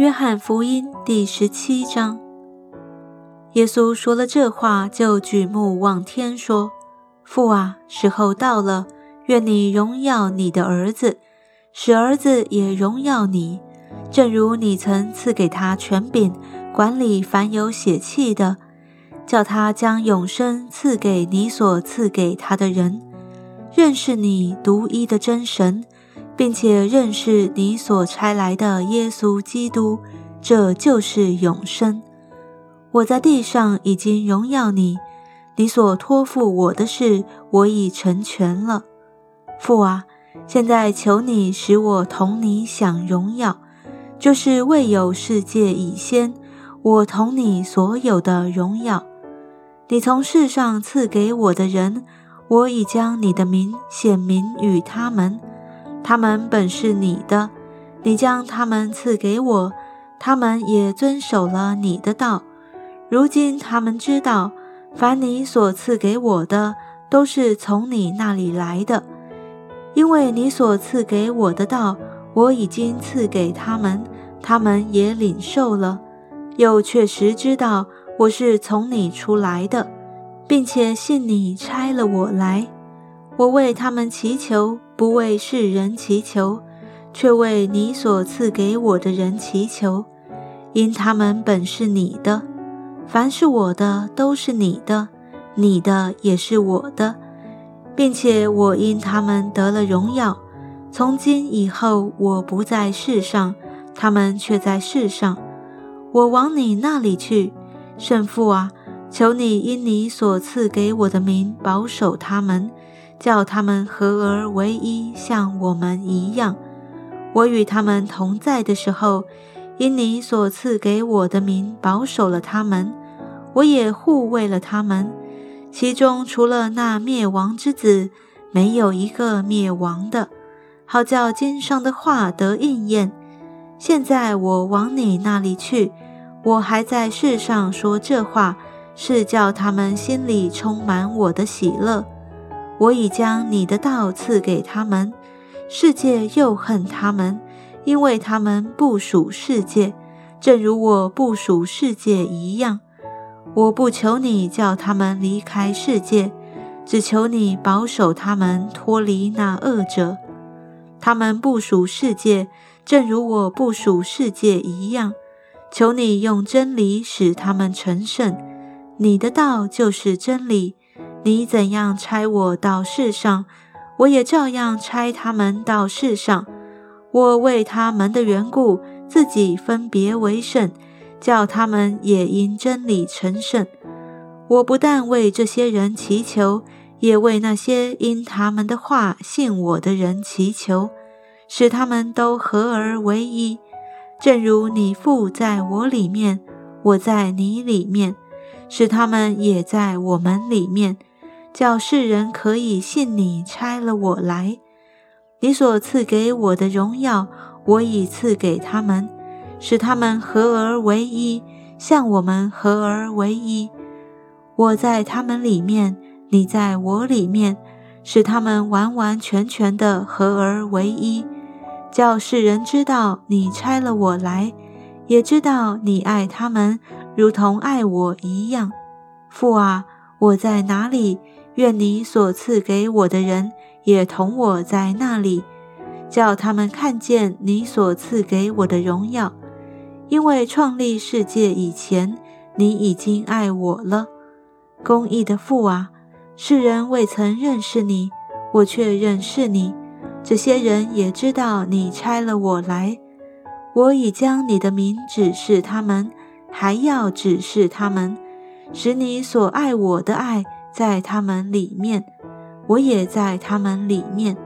约翰福音第十七章，耶稣说了这话，就举目望天说：“父啊，时候到了，愿你荣耀你的儿子，使儿子也荣耀你，正如你曾赐给他权柄，管理凡有血气的，叫他将永生赐给你所赐给他的人，认识你独一的真神。”并且认识你所差来的耶稣基督，这就是永生。我在地上已经荣耀你，你所托付我的事，我已成全了。父啊，现在求你使我同你享荣耀，就是未有世界以先，我同你所有的荣耀。你从世上赐给我的人，我已将你的名显明与他们。他们本是你的，你将他们赐给我，他们也遵守了你的道。如今他们知道，凡你所赐给我的，都是从你那里来的，因为你所赐给我的道，我已经赐给他们，他们也领受了，又确实知道我是从你出来的，并且信你差了我来。我为他们祈求。不为世人祈求，却为你所赐给我的人祈求，因他们本是你的。凡是我的，都是你的；你的也是我的，并且我因他们得了荣耀。从今以后，我不在世上，他们却在世上。我往你那里去，圣父啊，求你因你所赐给我的名保守他们。叫他们合而为一，像我们一样。我与他们同在的时候，因你所赐给我的名，保守了他们，我也护卫了他们。其中除了那灭亡之子，没有一个灭亡的，好叫经上的话得应验。现在我往你那里去，我还在世上说这话，是叫他们心里充满我的喜乐。我已将你的道赐给他们，世界又恨他们，因为他们不属世界，正如我不属世界一样。我不求你叫他们离开世界，只求你保守他们脱离那恶者。他们不属世界，正如我不属世界一样。求你用真理使他们成圣，你的道就是真理。你怎样差我到世上，我也照样差他们到世上。我为他们的缘故，自己分别为圣，叫他们也因真理成圣。我不但为这些人祈求，也为那些因他们的话信我的人祈求，使他们都合而为一，正如你父在我里面，我在你里面，使他们也在我们里面。叫世人可以信你差了我来，你所赐给我的荣耀，我已赐给他们，使他们合而为一，像我们合而为一。我在他们里面，你在我里面，使他们完完全全的合而为一，叫世人知道你差了我来，也知道你爱他们，如同爱我一样。父啊，我在哪里？愿你所赐给我的人也同我在那里，叫他们看见你所赐给我的荣耀。因为创立世界以前，你已经爱我了。公义的父啊，世人未曾认识你，我却认识你。这些人也知道你差了我来。我已将你的名指示他们，还要指示他们，使你所爱我的爱。在他们里面，我也在他们里面。